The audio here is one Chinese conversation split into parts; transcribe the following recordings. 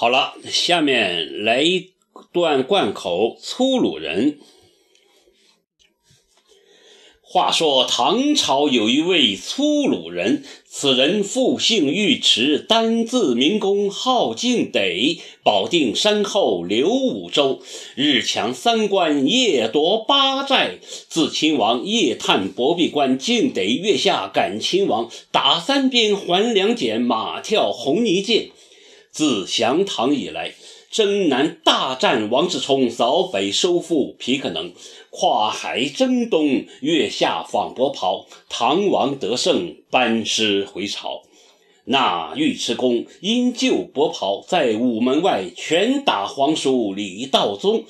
好了，下面来一段贯口《粗鲁人》。话说唐朝有一位粗鲁人，此人复姓尉迟，单字明公，号敬得，保定山后刘武州，日抢三关，夜夺八寨。自亲王夜探薄壁关，敬得月下赶亲王，打三鞭还两锏，马跳红泥涧。自降唐以来。征南大战王世充，扫北收复皮可能，跨海征东，月下访伯袍。唐王得胜，班师回朝。那尉迟恭因救伯袍，在午门外拳打皇叔李道宗，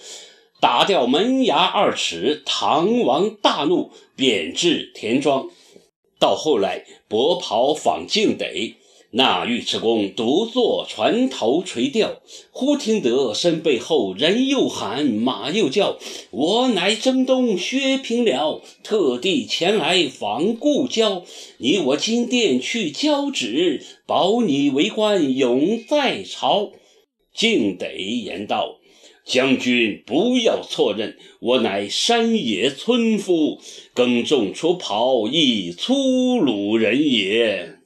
打掉门牙二尺。唐王大怒，贬至田庄。到后来，伯袍访敬得。那尉迟恭独坐船头垂钓，忽听得身背后人又喊，马又叫。我乃征东薛平辽，特地前来访故交。你我金殿去交旨，保你为官永在朝。敬得言道：“将军不要错认，我乃山野村夫，耕种出袍，亦粗鲁人也。”